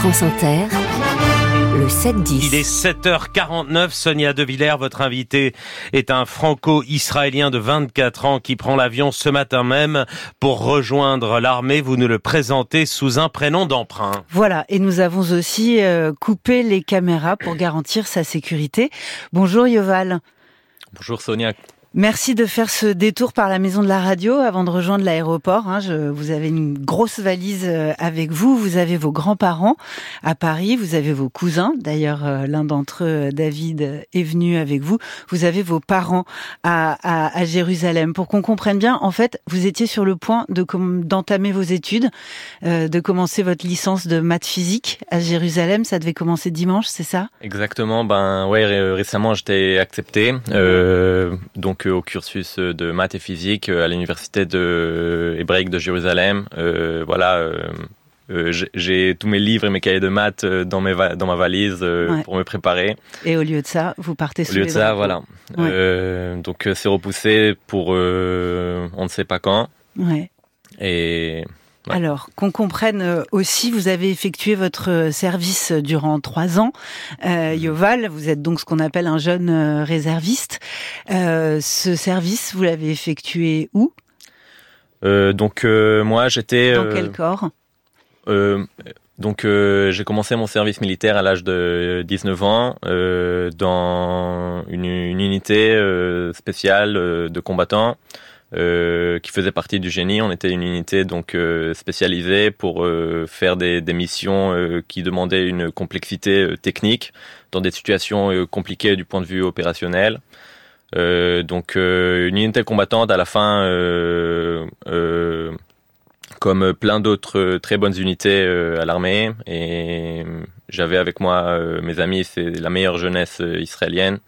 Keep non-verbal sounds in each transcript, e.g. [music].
France Inter, le 7-10. Il est 7h49, Sonia De Villers, votre invité est un franco-israélien de 24 ans qui prend l'avion ce matin même pour rejoindre l'armée. Vous nous le présentez sous un prénom d'emprunt. Voilà, et nous avons aussi euh, coupé les caméras pour garantir sa sécurité. Bonjour Yoval. Bonjour Sonia. Merci de faire ce détour par la maison de la radio avant de rejoindre l'aéroport. Hein. vous avez une grosse valise euh, avec vous. Vous avez vos grands-parents à Paris. Vous avez vos cousins. D'ailleurs, euh, l'un d'entre eux, David, est venu avec vous. Vous avez vos parents à, à, Jérusalem. Pour qu'on comprenne bien, en fait, vous étiez sur le point de d'entamer vos études, euh, de commencer votre licence de maths physique à Jérusalem. Ça devait commencer dimanche, c'est ça? Exactement. Ben ouais, récemment j'étais accepté. Euh, donc au cursus de maths et physique euh, à l'université de euh, hébraïque de Jérusalem. Euh, voilà. j'ai tous mes livres et mes cahiers de maths dans, mes dans ma valise pour me préparer. Et au lieu de ça, vous partez Au lieu de ça, voilà. donc c'est repoussé pour on ne sait pas quand. Ouais. Et alors, qu'on comprenne euh, aussi, vous avez effectué votre euh, service durant trois ans. Euh, mhm. Yoval, vous êtes donc ce qu'on appelle un jeune euh, réserviste. ce service, vous l'avez effectué où? Donc, moi, j'étais... Dans quel corps? donc j'ai commencé mon service militaire à l'âge de 19 ans dans une, une unité spéciale de combattants euh, qui faisait partie du génie. On était une unité donc euh, spécialisée pour euh, faire des, des missions euh, qui demandaient une complexité technique dans des situations compliquées du point de vue opérationnel. donc une unité combattante à la fin, comme plein d'autres très bonnes unités à l'armée. Et j'avais avec moi mes amis, c'est la meilleure jeunesse israélienne.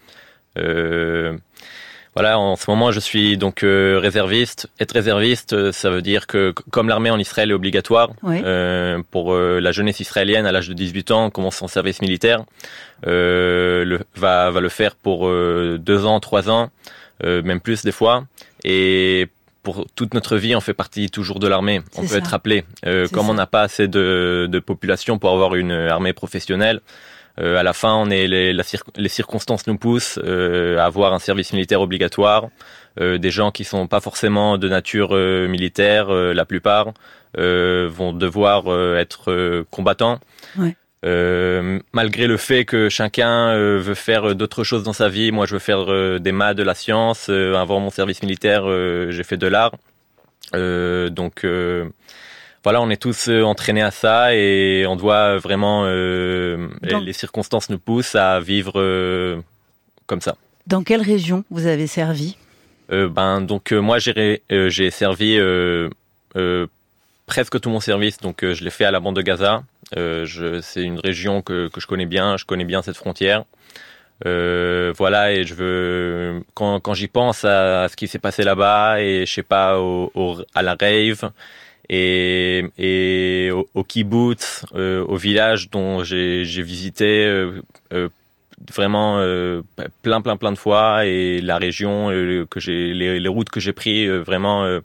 Euh, voilà, en ce moment, je suis donc euh, réserviste. Être réserviste, euh, ça veut dire que comme l'armée en Israël est obligatoire euh, pour euh, la jeunesse israélienne à l'âge de 18 ans, commence son service militaire, le, va va le faire pour deux ans, trois ans, même plus des fois, et pour toute notre vie, on fait partie toujours de l'armée. On peut être appelé. comme on n'a pas assez de, de population pour avoir une armée professionnelle, euh, à la fin, on est les, les circonstances nous poussent euh, à avoir un service militaire obligatoire. Euh, des gens qui sont pas forcément de nature militaire, la plupart vont devoir être combattants. Ouais. malgré le fait que chacun veut faire d'autres choses dans sa vie, moi je veux faire des maths, de la science. avant mon service militaire, j'ai fait de l'art. donc voilà, on est tous euh, entraînés à ça et on doit vraiment, euh, les circonstances nous poussent à vivre euh, comme ça. Dans quelle région vous avez servi? Euh, Ben donc moi j'ai j'ai servi presque tout mon service, donc je l'ai fait à la bande de Gaza. c'est une région que, que je connais bien, je connais bien cette frontière. voilà et je veux quand, quand j'y pense à, ce qui s'est passé là-bas et je sais pas au, à la rave et, et au, au kibbutz, euh, au village dont j'ai visité euh, euh, vraiment euh, plein plein plein de fois. Et la région euh, que j'ai les, les, routes que j'ai pris vraiment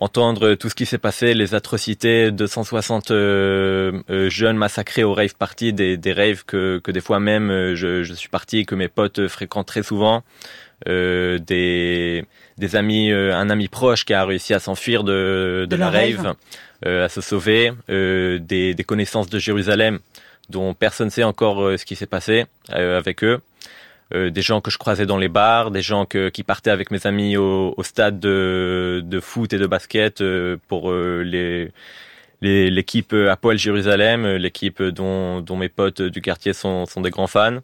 entendre tout ce qui s'est passé, les atrocités, 260 jeunes massacrés au rave party, des, des raves que, que des fois même je, je suis parti que mes potes fréquentent très souvent, des des amis, euh, un ami proche qui a réussi à s'enfuir de, de, la, rave, euh, à se sauver, euh, des, des, connaissances de Jérusalem dont personne ne sait encore ce qui s'est passé avec eux. des gens que je croisais dans les bars, des gens que, qui partaient avec mes amis au, au stade de, de, foot et de basket pour les l'équipe à Poil Jérusalem, l'équipe dont, dont mes potes du quartier sont, sont des grands fans.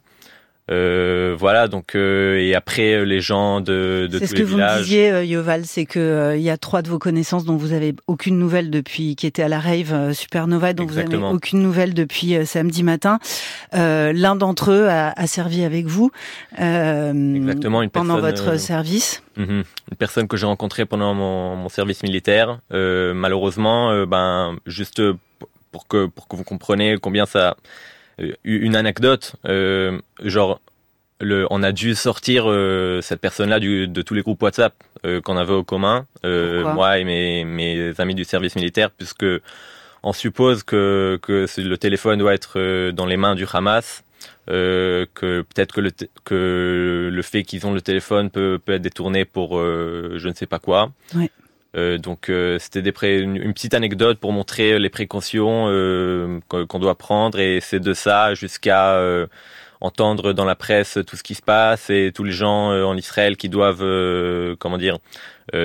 Euh, voilà, donc euh, et après euh, les gens de, de tous les villages. C'est ce que vous me disiez, Yoval, c'est que il y a trois de vos connaissances dont vous avez aucune nouvelle depuis, qui étaient à la rave Supernova, dont vous avez aucune nouvelle depuis samedi matin. L'un d'entre eux a, a, servi avec vous Exactement, une pendant votre service. Mhm. une personne que j'ai rencontrée pendant mon, mon, service militaire. malheureusement, ben juste pour que pour que vous compreniez combien ça euh, une anecdote, euh, genre le, on a dû sortir euh, cette personne-là de tous les groupes WhatsApp qu'on avait au commun, moi et mes, mes, amis du service militaire, puisque on suppose que, que le téléphone doit être dans les mains du Hamas. Euh, que peut-être que le, que le fait qu'ils ont le téléphone peut, peut être détourné pour euh, je ne sais pas quoi. Ouais. Euh, donc euh, c'était des une, petite anecdote pour montrer les précautions euh, qu'on doit prendre et c'est de ça jusqu'à entendre dans la presse tout ce qui se passe et tous les gens en Israël qui doivent comment dire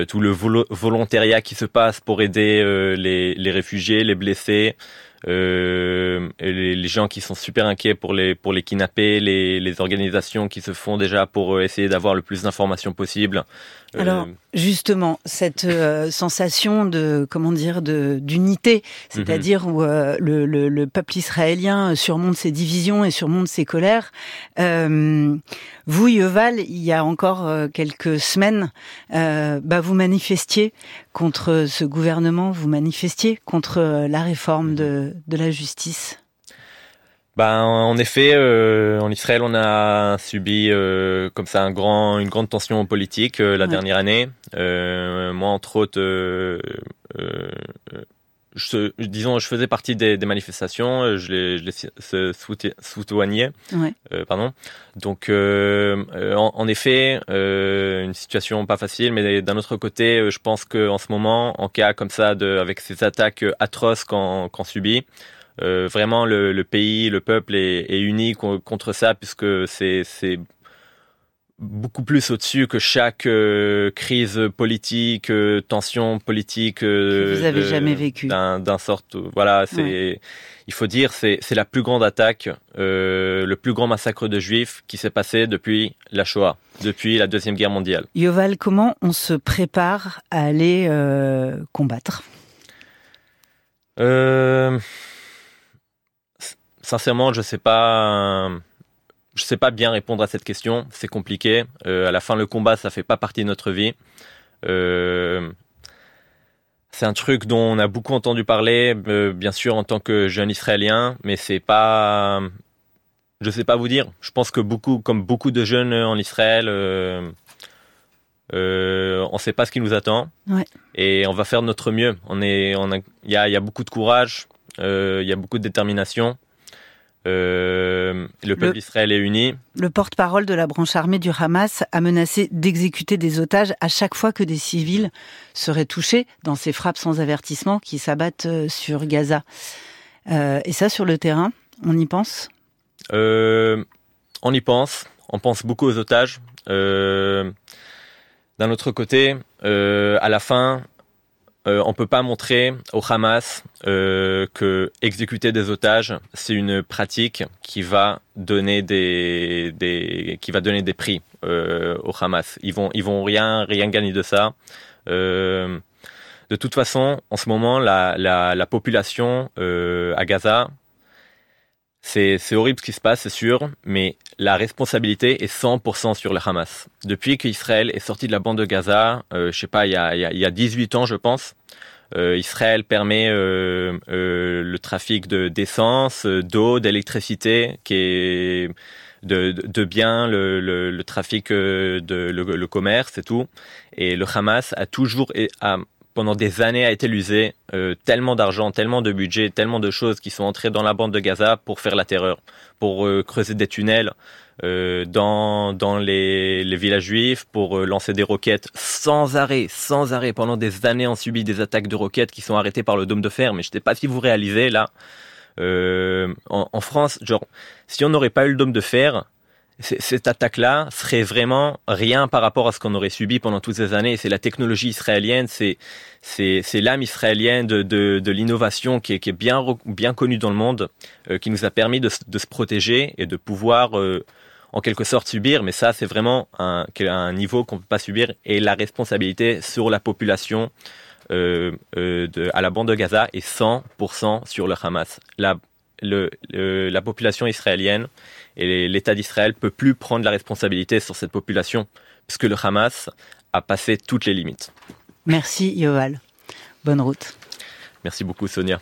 tout le volontariat qui se passe pour aider les, les réfugiés, les blessés. Euh, les, les, gens qui sont super inquiets pour les pour les kidnappés, les, les organisations qui se font déjà pour essayer d'avoir le plus d'informations possible. Alors justement, cette euh, [laughs] sensation de comment dire de d'unité, c'est-à-dire où euh, le, le, le, peuple israélien surmonte ses divisions et surmonte ses colères. Euh, vous, Yoval, il y a encore euh, quelques semaines, bah, vous manifestiez contre ce gouvernement, vous manifestiez contre la réforme de, de la justice? Ben, en effet, euh, en Israël, on a subi euh, comme ça un grand, une grande tension politique euh, la ouais. dernière année. Euh, moi, entre autres, euh, je, disons, je faisais partie des, des manifestations. Je les, je les soutenais, ouais. pardon. Donc, en, en, effet, une situation pas facile, mais d'un autre côté, je pense que en ce moment, en cas comme ça, de, avec ces attaques atroces qu'on qu subit. Euh, vraiment le, le, pays, le peuple est, est uni contre ça puisque c'est beaucoup plus au-dessus que chaque euh, crise politique, euh, tension politique. que vous avez jamais vécu. D'un sorte, voilà, c'est. Ouais. Il faut dire, c'est la plus grande attaque, le plus grand massacre de juifs qui s'est passé depuis la Shoah, depuis la deuxième guerre mondiale. Yoval, comment on se prépare à aller combattre? Sincèrement, je sais pas. Je sais pas bien répondre à cette question. C'est compliqué. Euh, à la fin, le combat, ça fait pas partie de notre vie. Euh, c'est un truc dont on a beaucoup entendu parler, euh, bien sûr en tant que jeune Israélien, mais c'est pas. Je sais pas vous dire. Je pense que beaucoup, comme beaucoup de jeunes en Israël, euh, on sait pas ce qui nous attend ouais. et on va faire de notre mieux. On est, on a, il y a, y a beaucoup de courage, il y a beaucoup de détermination. Euh, le peuple d'Israël est uni. Le porte-parole de la branche armée du Hamas a menacé d'exécuter des otages à chaque fois que des civils seraient touchés dans ces frappes sans avertissement qui s'abattent euh, sur Gaza. Euh, et ça, sur le terrain, on y pense? Euh, On y pense. On pense beaucoup aux otages. Euh, D'un autre côté, à la fin, euh, on peut pas montrer au Hamas euh, que exécuter des otages c'est une pratique qui va donner des, des qui va donner des prix euh, au Hamas. Ils vont ils vont rien rien gagner de ça. Euh, de toute façon, en ce moment, la, la, la population euh, à Gaza, c'est horrible ce qui se passe, c'est sûr, mais la responsabilité est 100% sur le Hamas. Depuis qu'Israël est sorti de la bande de Gaza, euh, je sais pas, il y a, il y a 18 ans, je pense, euh, Israël permet euh, euh, le trafic de d'essence, d'eau, d'électricité, qui est de, de, de biens, le, le, le trafic de le, le, commerce et tout. Et le Hamas a toujours a, pendant des années a été usé euh, tellement d'argent, tellement de budget, tellement de choses qui sont entrées dans la bande de Gaza pour faire la terreur, pour euh, creuser des tunnels euh, dans, dans les, les, villages juifs, pour euh, lancer des roquettes sans arrêt, sans arrêt. Pendant des années, on subit des attaques de roquettes qui sont arrêtées par le dôme de fer. Mais je ne sais pas si vous réalisez là. Euh, en, en, France, genre, si on n'aurait pas eu le dôme de fer, cette attaque-là serait vraiment rien par rapport à ce qu'on aurait subi pendant toutes ces années. C'est la technologie israélienne, c'est l'âme israélienne de, l'innovation qui est, bien connue dans le monde, euh, qui nous a permis de, se protéger et de pouvoir euh, en quelque sorte subir. Mais ça, c'est vraiment un, niveau qu'on peut pas subir et la responsabilité sur la population. Euh, à la bande de Gaza est 100% sur le Hamas. Le, le, la population israélienne et l'État d'Israël peut plus prendre la responsabilité sur cette population puisque le Hamas a passé toutes les limites. Merci Yoval. Bonne route. Merci beaucoup Sonia.